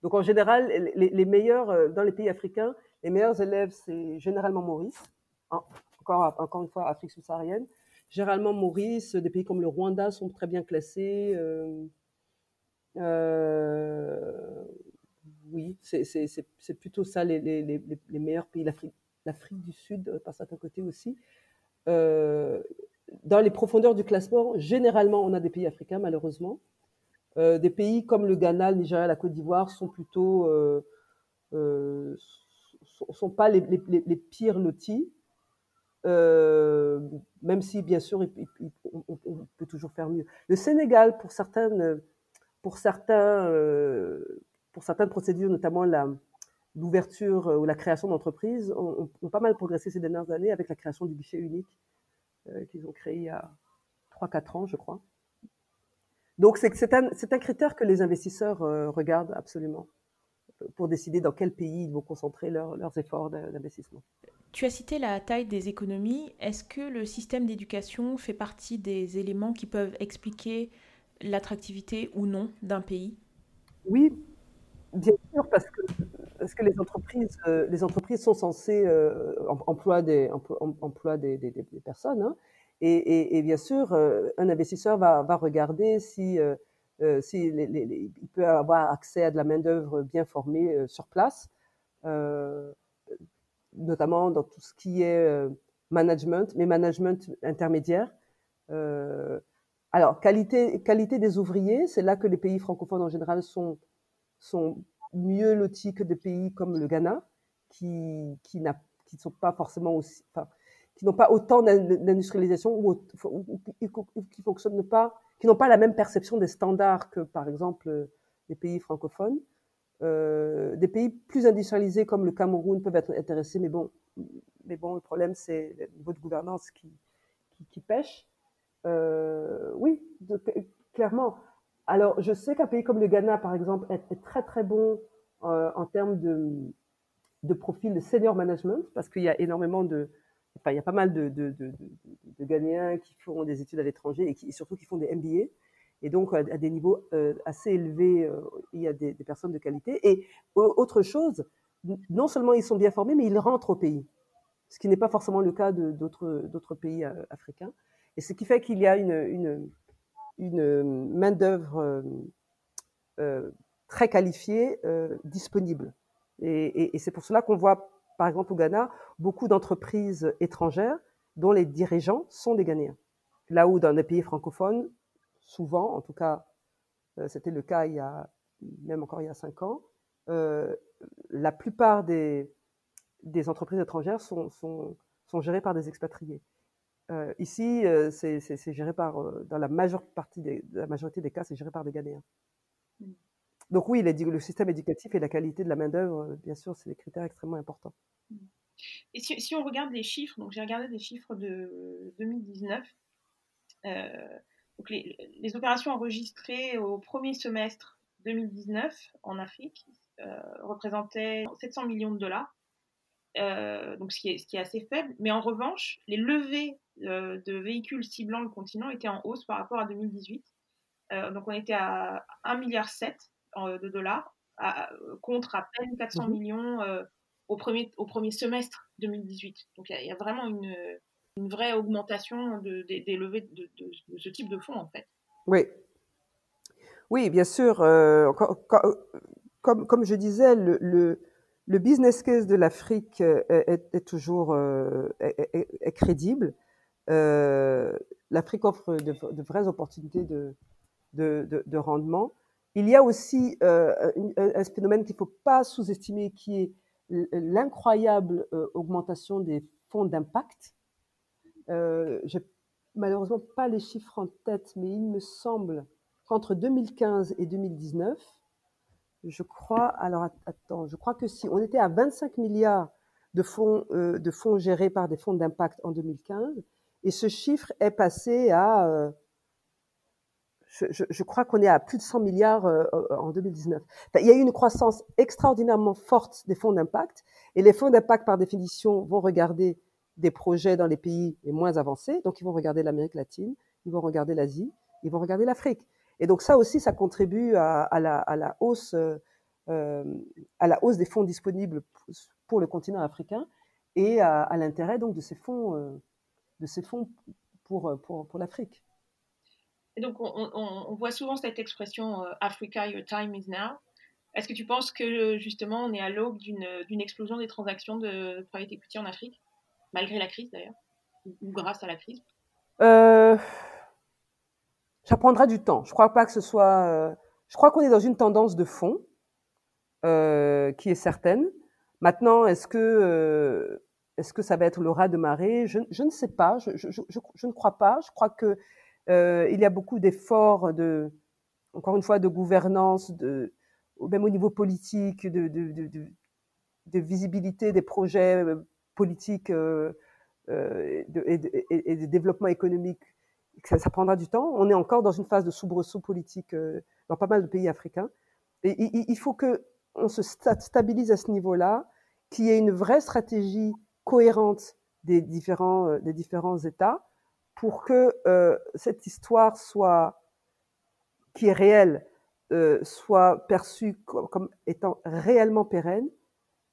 donc en général, les, meilleurs, dans les pays africains, les meilleurs élèves, c'est généralement Maurice, encore, encore une fois Afrique subsaharienne. Généralement Maurice, des pays comme le Rwanda sont très bien classés. Euh, euh, oui, c'est plutôt ça les, les, les, les meilleurs pays l'Afrique du Sud euh, par certains côtés aussi. Euh, dans les profondeurs du classement, généralement, on a des pays africains, malheureusement. Euh, des pays comme le Ghana, le Nigeria, la Côte d'Ivoire sont plutôt euh, sont, pas les, pires lotis, euh, même si bien sûr on, peut toujours faire mieux. Le Sénégal, pour certaines, pour euh, certaines procédures, notamment l'ouverture euh, ou la création d'entreprises ont, pas mal progressé ces dernières années avec la création du guichet unique euh, qu'ils ont créé il y a 3-4 ans, je crois. Donc c'est un, un, critère que les investisseurs euh, regardent absolument pour décider dans quel pays ils vont concentrer leurs efforts d'investissement. Tu as cité la taille des économies. Est-ce que le système d'éducation fait partie des éléments qui peuvent expliquer l'attractivité ou non d'un pays? Oui, bien sûr, parce que parce que les entreprises, euh, les entreprises sont censées euh, employer des, des, personnes. Hein, et, et, bien sûr, euh, un investisseur va, va regarder si, euh, si il peut avoir accès à de la main d'œuvre bien formée sur place, notamment dans tout ce qui est management, mais management intermédiaire. alors, qualité, qualité des ouvriers, c'est là que les pays francophones en général sont, sont mieux lotis que des pays comme le Ghana, qui, qui pas forcément aussi, qui n'ont pas autant d'industrialisation ou, qui fonctionnent pas, qui n'ont pas la même perception des standards que, par exemple, les pays francophones. Euh, des pays plus industrialisés comme le Cameroun peuvent être intéressés, mais bon, mais bon, le problème c'est le niveau de gouvernance qui, pêche. Euh, oui, clairement. Alors, je sais qu'un pays comme le Ghana, par exemple, est, très très bon euh, en termes de, profil de senior management, parce qu'il y a énormément de, enfin, il y a pas mal de, de, de, de Ghanéens qui font des études à l'étranger et, surtout qui font des MBA. Et donc, à, des niveaux euh, assez élevés, euh, il y a des, personnes de qualité. Et autre chose, non seulement ils sont bien formés, mais ils rentrent au pays, ce qui n'est pas forcément le cas d'autres pays africains. Et ce qui fait qu'il y a une, une main-d'œuvre euh, euh, très qualifiée euh, disponible. Et, c'est pour cela qu'on voit, par exemple, au Ghana, beaucoup d'entreprises étrangères dont les dirigeants sont des Ghanéens. Là où dans les pays francophones, souvent, en tout cas, euh, c'était le cas il y a, même encore il y a cinq ans, euh, la plupart des, des entreprises étrangères sont, sont, sont, gérées par des expatriés. Euh, ici, c'est géré par, dans la majeure partie des, la majorité des cas, c'est géré par des Ghanéens. Mm. Donc oui, le système éducatif et la qualité de la main-d'œuvre, bien sûr, c'est des critères extrêmement importants. Mm. Et si, on regarde les chiffres, donc j'ai regardé des chiffres de 2019, euh, donc les, les, opérations enregistrées au premier semestre 2019 en Afrique euh, représentaient 700 millions de dollars, euh, donc ce qui, est, ce qui, est, assez faible. Mais en revanche, les levées de véhicules ciblant le continent étaient en hausse par rapport à 2018. donc on était à 1,7 milliard de dollars contre à peine 400 mmh millions au, premier, au premier semestre 2018. Donc il y, a vraiment une, une, vraie augmentation de, des levées de, ce type de fonds, en fait. Oui. Oui, bien sûr. Euh, comme, comme je disais, le, le, business case de l'Afrique euh, est, toujours euh, est, crédible. L'Afrique offre de, vraies opportunités de, de, rendement. Il y a aussi un, un, phénomène qu'il ne faut pas sous-estimer, qui est l'incroyable euh, augmentation des fonds d'impact. Euh, j'ai malheureusement pas les chiffres en tête, mais il me semble qu'entre 2015 et 2019, je crois, alors attends, je crois que si on était à 25 milliards euh, de fonds gérés par des fonds d'impact en 2015, et ce chiffre est passé à euh, je, crois qu'on est à plus de 100 milliards euh, euh, en 2019. il y a eu une croissance extraordinairement forte des fonds d'impact, et les fonds d'impact, par définition, vont regarder des projets dans les pays les moins avancés, donc ils vont regarder l'Amérique latine, ils vont regarder l'Asie, ils vont regarder l'Afrique. Et donc ça aussi, ça contribue à, la, hausse, euh, à la hausse des fonds disponibles pour le continent africain et à, l'intérêt donc de ces fonds, de ces fonds pour, pour, pour l'Afrique. Et donc, on, voit souvent cette expression euh, Africa, your time is now. Est-ce que tu penses que justement on est à l'aube d'une explosion des transactions de private equity en Afrique, malgré la crise d'ailleurs, ou, grâce à la crise? Euh, Ça prendra du temps. Je crois pas que ce soit. Euh, je crois qu'on est dans une tendance de fond euh, qui est certaine. Maintenant, est-ce que est-ce que ça va être le raz de marée? Je, ne sais pas. Je, ne crois pas. Je crois que euh, il y a beaucoup d'efforts de, encore une fois, de gouvernance, même au niveau politique, de, visibilité des projets euh, politiques euh, et, de, développement économique. Ça, prendra du temps. On est encore dans une phase de soubresaut politique dans pas mal de pays africains. Et il, faut que on se stabilise à ce niveau-là, qu'il y ait une vraie stratégie cohérente des différents, des différents États pour que euh, cette histoire soit, qui est réelle, euh, soit perçue comme, étant réellement pérenne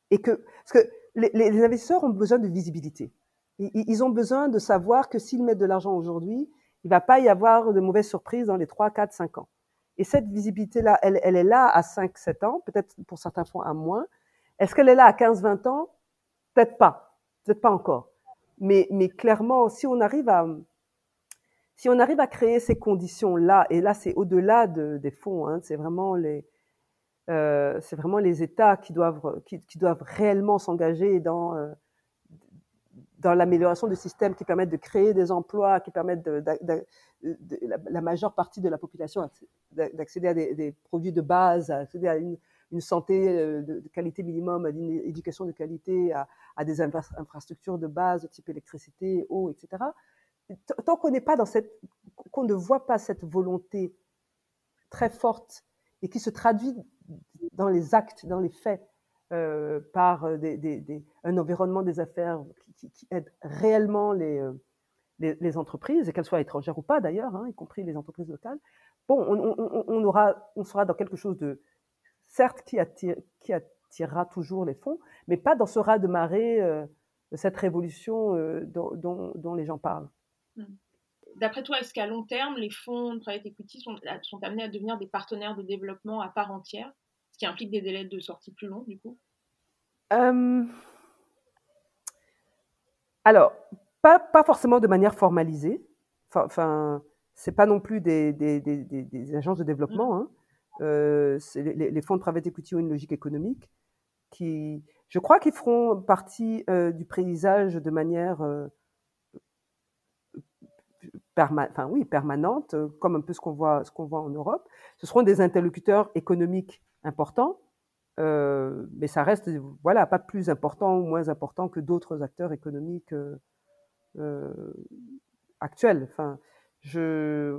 et que parce que les, investisseurs ont besoin de visibilité. Ils, ont besoin de savoir que s'ils mettent de l'argent aujourd'hui, il va pas y avoir de mauvaises surprises dans les 3, 4, 5 ans. Et cette visibilité-là, elle, elle, est là à 5, 7 ans, peut-être pour certains fonds à moins. Est-ce qu'elle est là à 15, 20 ans? Peut-être pas. Peut-être pas encore. Mais, mais clairement, si on arrive à, si on arrive à créer ces conditions-là, et là c'est au-delà de, des fonds, hein, c'est vraiment les, euh, c'est vraiment les États qui doivent, qui, doivent réellement s'engager dans, euh, dans l'amélioration de systèmes qui permettent de créer des emplois, qui permettent de, la, majeure partie de la population d'accéder à des, produits de base, à une, une santé euh, de, qualité minimum, à une éducation de qualité, à, des infrastructures de base type électricité, eau, etc tant qu'on n'est pas dans cette, qu'on ne voit pas cette volonté très forte et qui se traduit dans les actes, dans les faits, euh, par euh, des, des, un environnement des affaires qui, aide réellement les, les, les, entreprises, et qu'elles soient étrangères ou pas d'ailleurs, hein, y compris les entreprises locales, bon, on, on, on, aura, on sera dans quelque chose de, certes, qui, attire, qui attirera toujours les fonds, mais pas dans ce raz de marée, euh, cette révolution euh, dont, dont, dont les gens parlent. Hmm. D'après toi, est-ce qu'à long terme, les fonds de private equity sont, sont, amenés à devenir des partenaires de développement à part entière, ce qui implique des délais de sortie plus longs, du coup? Euh, alors, pas, pas forcément de manière formalisée. Enfin, c'est pas non plus des, des, des, des agences de développement. Hein. Euh, les, fonds de private equity ont une logique économique qui, je crois qu'ils feront partie euh, du paysage de manière euh, permanente, comme un peu ce qu'on voit, en Europe. Ce seront des interlocuteurs économiques importants, mais ça reste, voilà, pas plus important ou moins important que d'autres acteurs économiques actuels. Enfin,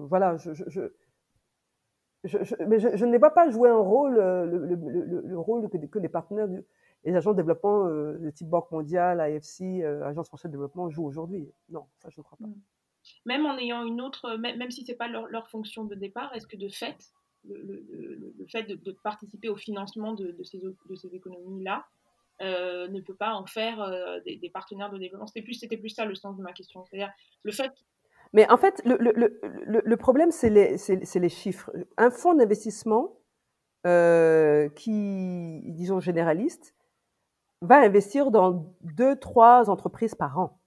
voilà, je mais je, je, ne pas jouer un rôle, le, le, le, le rôle que, les partenaires, les agents de développement euh, de type Banque mondiale, AFC, euh, Agence française de développement jouent aujourd'hui. Non, ça je ne crois pas. Même en ayant une autre, même, même si c'est pas leur, fonction de départ, est-ce que de fait, le, fait de, participer au financement de, ces, économies-là euh, ne peut pas en faire euh, des, partenaires de développement? C'était plus, plus ça le sens de ma question. C'est-à-dire le fait. Mais en fait, le, le, le problème, c'est les, les, chiffres. Un fonds d'investissement euh, qui, disons, généraliste, va investir dans deux, trois entreprises par an.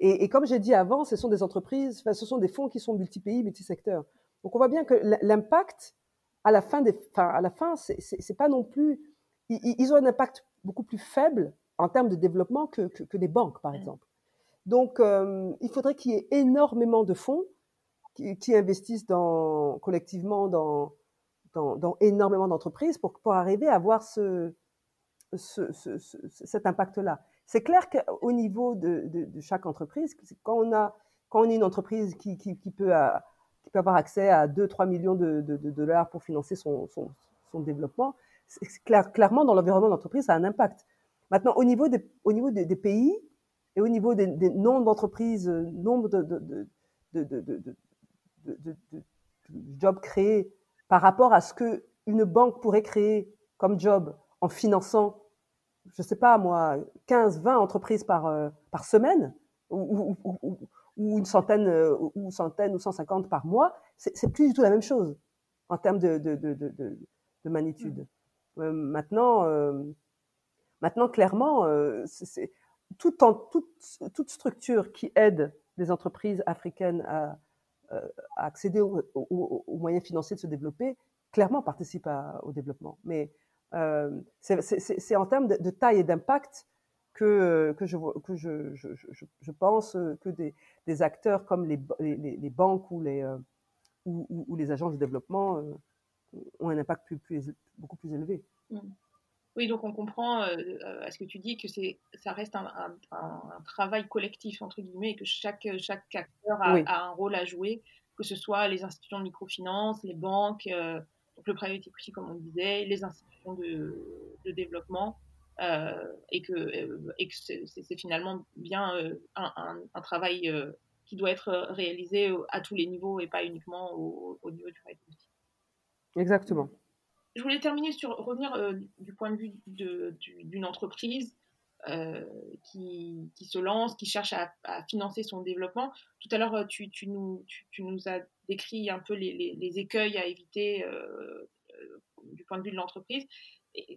Et, et comme j'ai dit avant, ce sont des entreprises, enfin, ce sont des fonds qui sont multi-pays, multi-secteurs. Donc on voit bien que l'impact à la fin, des, enfin, à la fin, c'est pas non plus. Ils, ils, ont un impact beaucoup plus faible en termes de développement que, que, que les banques, par exemple. Donc, euh, il faudrait qu'il y ait énormément de fonds qui, investissent collectivement dans, énormément d'entreprises pour, pour arriver à avoir ce, ce, ce, ce cet impact-là. C'est clair qu'au niveau de, chaque entreprise, quand on a quand on est une entreprise qui, peut à, qui peut avoir accès à 2-3 millions de, dollars pour financer son, son, développement, clair, clairement, dans l'environnement d'entreprise, ça a un impact. Maintenant, au niveau au niveau des pays et au niveau des, des nombres d'entreprises, nombre de, de, de, jobs créés par rapport à ce que une banque pourrait créer comme job en finançant, je sais pas moi, 15, 20 entreprises par, euh, par semaine, ou, ou, ou, ou une centaine euh, ou centaine ou 150 par mois, c'est plus du tout la même chose en termes de, de, de, de, de magnitude. Euh, maintenant, euh, maintenant clairement, euh, c'est toute, structure qui aide les entreprises africaines à, à accéder aux, moyens financiers de se développer, clairement participe au développement. Mais euh, c'est en termes de, taille et d'impact que, je, pense que des, acteurs comme les, banques ou les, euh, ou, les agences de développement euh, ont un impact beaucoup plus élevé. Mmh. Oui, donc on comprend euh, à ce que tu dis que c'est, ça reste un, un, un, travail collectif, entre guillemets, et que chaque, chaque acteur a, oui. a, un rôle à jouer, que ce soit les institutions de microfinance, les banques, euh, donc le private equity, comme on disait, les institutions de, de développement, euh, et que, euh, et que c'est, c'est finalement bien euh, un, un, travail euh, qui doit être réalisé à tous les niveaux et pas uniquement au, au niveau du private equity. Exactement. Je voulais terminer sur revenir euh, du point de vue d'une entreprise euh, qui, se lance, qui cherche à, financer son développement. Tout à l'heure, tu, nous, tu, as décrit un peu les, écueils à éviter euh, du point de vue de l'entreprise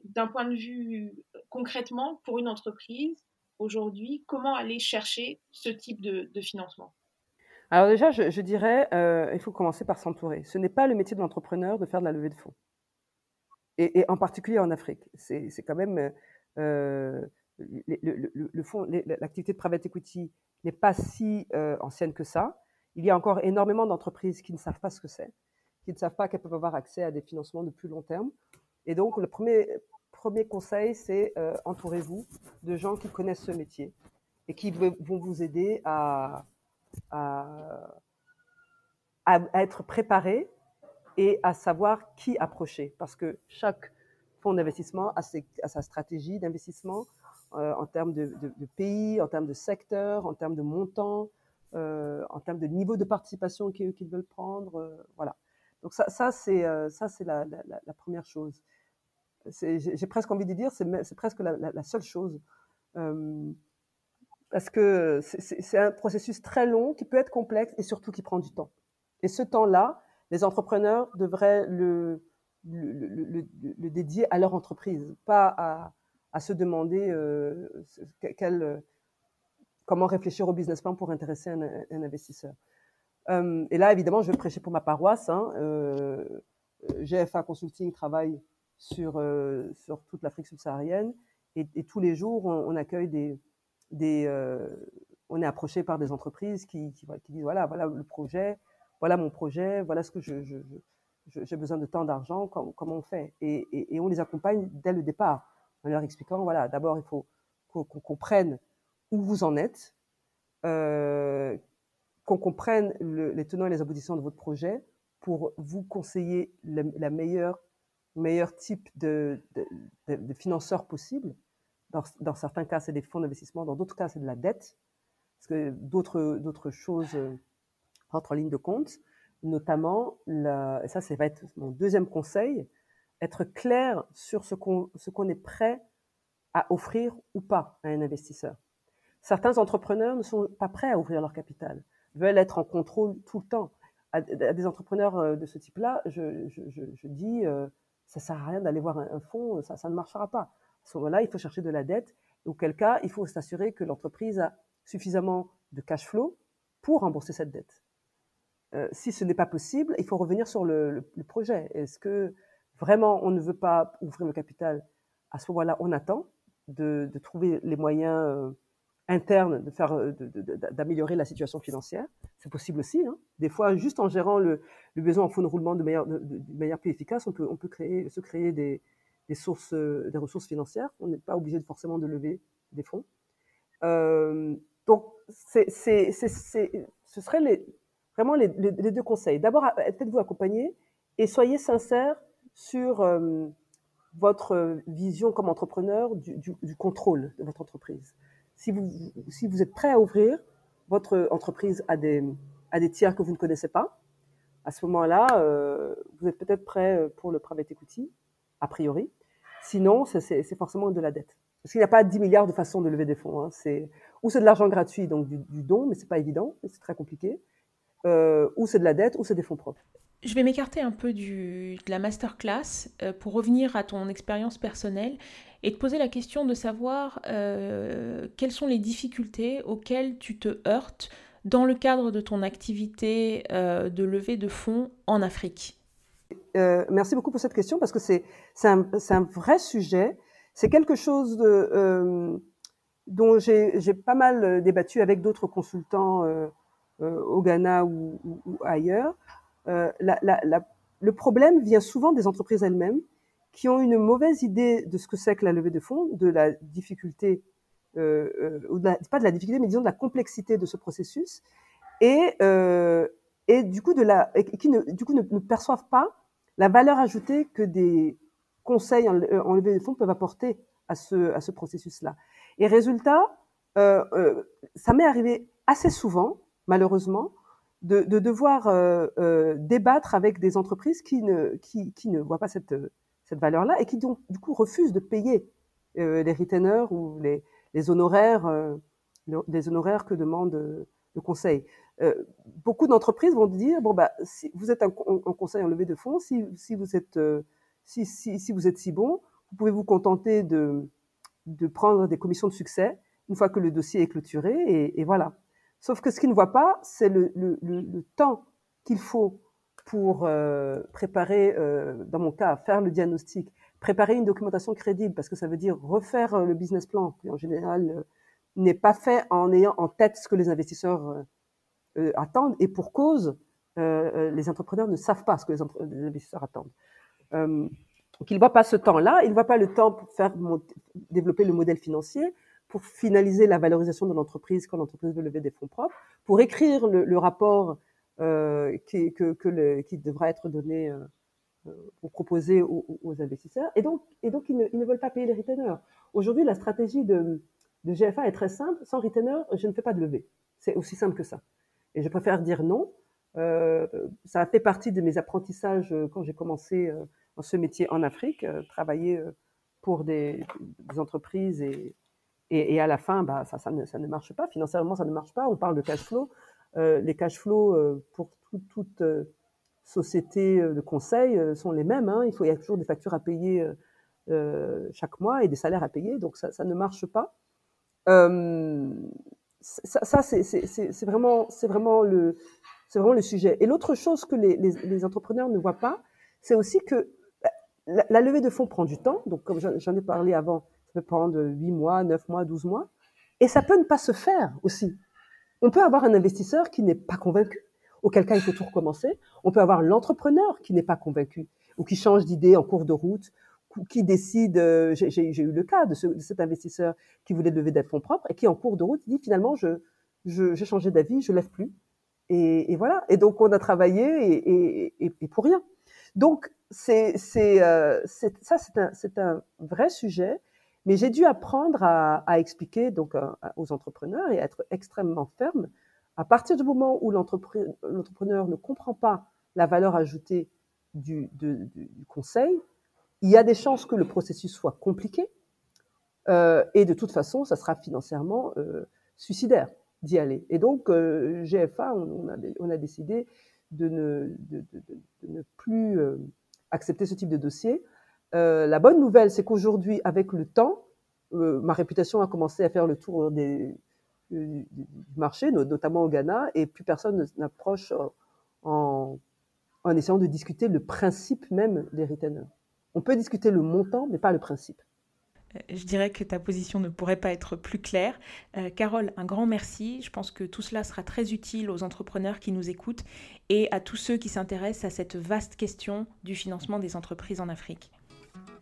d'un point de vue concrètement, pour une entreprise, aujourd'hui, comment aller chercher ce type de, financement? Alors déjà, je, je dirais, il faut commencer par s'entourer. Ce n'est pas le métier de l'entrepreneur de faire de la levée de fonds. Et, en particulier en Afrique. C'est quand même... Euh, le, le, fond, l'activité de private equity n'est pas si euh, ancienne que ça. Il y a encore énormément d'entreprises qui ne savent pas ce que c'est, qui ne savent pas qu'elles peuvent avoir accès à des financements de plus long terme. Et donc, le premier, premier conseil, c'est euh, entourez-vous de gens qui connaissent ce métier et qui vont vous aider à, à, être préparé et à savoir qui approcher. Parce que chaque fonds d'investissement a, sa stratégie d'investissement euh, en termes de, pays, en termes de secteur, en termes de montant, euh, en termes de niveau de participation qu'ils veulent prendre. Euh, voilà. Donc ça, c'est ça c'est la, première chose j'ai presque envie de dire, c'est presque la, seule chose. Parce que c'est un processus très long qui peut être complexe et surtout qui prend du temps. Et ce temps-là, les entrepreneurs devraient le, dédier à leur entreprise, pas à, se demander quel, comment réfléchir au business plan pour intéresser un, investisseur. et là, évidemment, je vais prêcher pour ma paroisse. Hein, GFA Consulting travaille sur, toute l'Afrique subsaharienne et, tous les jours, on, accueille des, on est approché par des entreprises qui, qui, qui, disent voilà, voilà le projet, voilà mon projet, voilà ce que je, j'ai besoin de tant d'argent, comment, on fait? Et, et, on les accompagne dès le départ en leur expliquant voilà, d'abord il faut qu'on comprenne où vous en êtes, euh, qu'on comprenne le, les tenants et les aboutissants de votre projet pour vous conseiller le, meilleur type de, de, financeur possible. Dans, dans, certains cas, c'est des fonds d'investissement, dans d'autres cas, c'est de la dette parce que d'autres d'autres choses rentrent en ligne de compte, notamment et ça, ça va être mon deuxième conseil, être clair sur ce qu'on est prêt à offrir ou pas à un investisseur. Certains entrepreneurs ne sont pas prêts à ouvrir leur capital, veulent être en contrôle tout le temps. À, des entrepreneurs euh, de ce type-là, je, dis, euh, ça sert à rien d'aller voir un, fonds, ça ne marchera pas. À ce moment-là, il faut chercher de la dette, auquel cas, il faut s'assurer que l'entreprise a suffisamment de cash flow pour rembourser cette dette. Euh, si ce n'est pas possible, il faut revenir sur le, projet. Est-ce que vraiment on ne veut pas ouvrir le capital? À ce moment-là, on attend de, trouver les moyens euh, internes de faire, euh, d'améliorer la situation financière. C'est possible aussi. Hein. Des fois, juste en gérant le, le besoin en fonds de roulement de manière, plus efficace, on peut, créer, se créer des, sources, des ressources financières. On n'est pas obligé de, forcément de lever des fonds. Donc, ce serait les, vraiment les, deux conseils. D'abord, faites-vous accompagner et soyez sincère sur euh, votre vision comme entrepreneur du, contrôle de votre entreprise. Si vous, êtes prêt à ouvrir votre entreprise à des, tiers que vous ne connaissez pas, à ce moment-là, euh, vous êtes peut-être prêt pour le private equity, a priori. Sinon, c'est forcément de la dette. Parce qu'il n'y a pas 10 milliards de façons de lever des fonds. Hein. Ou c'est de l'argent gratuit, donc du, du don, mais c'est pas évident, c'est très compliqué. Euh, ou c'est de la dette, ou c'est des fonds propres. Je vais m'écarter un peu du, de la masterclass euh, pour revenir à ton expérience personnelle et te poser la question de savoir euh, quelles sont les difficultés auxquelles tu te heurtes dans le cadre de ton activité euh, de levée de fonds en Afrique. Merci beaucoup pour cette question parce que c'est un, un, vrai sujet. C'est quelque chose de, dont j'ai pas mal débattu avec d'autres consultants au Ghana ou, ou, ou ailleurs. Euh, la, la, la, le problème vient souvent des entreprises elles-mêmes qui ont une mauvaise idée de ce que c'est que la levée de fonds, de la difficulté, euh, euh, ou de la, pas de la difficulté, mais disons de la complexité de ce processus, et, euh, et du coup, de la, et qui ne, du coup ne, perçoivent pas la valeur ajoutée que des conseils en, levée de fonds peuvent apporter à ce, à ce processus-là. Et résultat, euh, euh, ça m'est arrivé assez souvent, malheureusement, de, de devoir euh, euh, débattre avec des entreprises qui ne, qui, qui ne voient pas cette, cette valeur-là et qui donc du coup refusent de payer euh, les retainers ou les, les honoraires, les honoraires que demande le conseil. Beaucoup d'entreprises vont dire bon bah si vous êtes un, conseil en levée de fonds, si, si vous êtes si, si, si vous êtes si bon, vous pouvez vous contenter de, de prendre des commissions de succès une fois que le dossier est clôturé et voilà. Sauf que ce qu'ils ne voient pas, c'est le, temps qu'il faut pour euh, préparer, euh, dans mon cas, faire le diagnostic, préparer une documentation crédible, parce que ça veut dire refaire euh, le business plan, qui en général n'est pas fait en ayant en tête ce que les investisseurs attendent, et pour cause, les entrepreneurs ne savent pas ce que les, investisseurs attendent. donc ils ne voient pas ce temps-là, ils ne voient pas le temps pour faire développer le modèle financier, pour finaliser la valorisation de l'entreprise quand l'entreprise veut lever des fonds propres, pour écrire le, rapport euh, qui, que, qui devra être donné euh, ou proposé aux, investisseurs. Et donc, et donc ils, ne, ils ne veulent pas payer les retainers. Aujourd'hui, la stratégie de, de GFA est très simple. Sans retainer, je ne fais pas de levée. C'est aussi simple que ça. Et je préfère dire non. Euh, ça a fait partie de mes apprentissages quand j'ai commencé euh, dans ce métier en Afrique, euh, travailler euh, pour des, des entreprises et, et, à la fin, bah, ça, ne, marche pas. Financièrement, ça ne marche pas. On parle de cash flow. Euh, les cash flows euh, pour tout, toute euh, société de conseil sont les mêmes. Hein. Il, faut, y a toujours des factures à payer chaque mois et des salaires à payer, donc ça, ne marche pas. Ça, c'est vraiment, le, sujet. Et l'autre chose que les, entrepreneurs ne voient pas, c'est aussi que la, la, levée de fonds prend du temps. Donc, comme j'en ai parlé avant, peut prendre 8 mois, 9 mois, 12 mois. Et ça peut ne pas se faire aussi. On peut avoir un investisseur qui n'est pas convaincu, auquel cas il faut tout recommencer. On peut avoir l'entrepreneur qui n'est pas convaincu ou qui change d'idée en cours de route qui décide, euh, j'ai eu le cas de, ce, de, cet investisseur qui voulait lever des fonds propres et qui en cours de route dit finalement je j'ai changé d'avis, je lève plus et, voilà. Et donc on a travaillé et, pour rien. Donc c'est euh, ça c'est un un vrai sujet, mais j'ai dû apprendre à, expliquer donc aux entrepreneurs et être extrêmement ferme. À partir du moment où l'entrepreneur ne comprend pas la valeur ajoutée du, conseil, il y a des chances que le processus soit compliqué. Euh, et de toute façon, ça sera financièrement euh, suicidaire d'y aller. Et donc, euh, GFA, on, a, on, a, décidé de ne, plus euh, accepter ce type de dossier. Euh, la bonne nouvelle, c'est qu'aujourd'hui, avec le temps, euh, ma réputation a commencé à faire le tour des, du, marché, notamment au Ghana, et plus personne n'approche en, essayant de discuter le principe même des retainers. On peut discuter le montant, mais pas le principe. Euh, je dirais que ta position ne pourrait pas être plus claire. Carole, un grand merci. Je pense que tout cela sera très utile aux entrepreneurs qui nous écoutent et à tous ceux qui s'intéressent à cette vaste question du financement des entreprises en Afrique.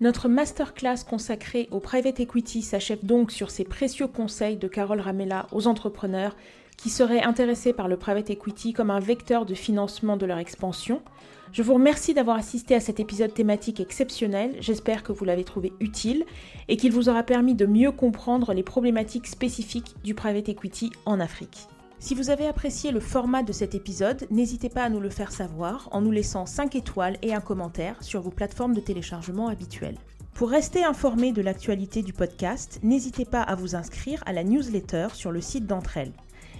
Notre masterclass consacrée au private equity s'achève donc sur ces précieux conseils de Carole Ramella aux entrepreneurs qui seraient intéressés par le private equity comme un vecteur de financement de leur expansion. Je vous remercie d'avoir assisté à cet épisode thématique exceptionnel, j'espère que vous l'avez trouvé utile et qu'il vous aura permis de mieux comprendre les problématiques spécifiques du private equity en Afrique. Si vous avez apprécié le format de cet épisode, n'hésitez pas à nous le faire savoir en nous laissant 5 étoiles et un commentaire sur vos plateformes de téléchargement habituelles. Pour rester informé de l'actualité du podcast, n'hésitez pas à vous inscrire à la newsletter sur le site d'entre elles.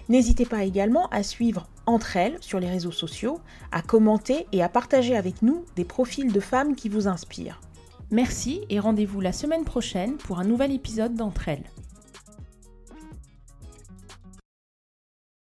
N'hésitez pas également à suivre entre elles sur les réseaux sociaux, à commenter et à partager avec nous des profils de femmes qui vous inspirent. Merci et rendez-vous la semaine prochaine pour un nouvel épisode d'entre elles.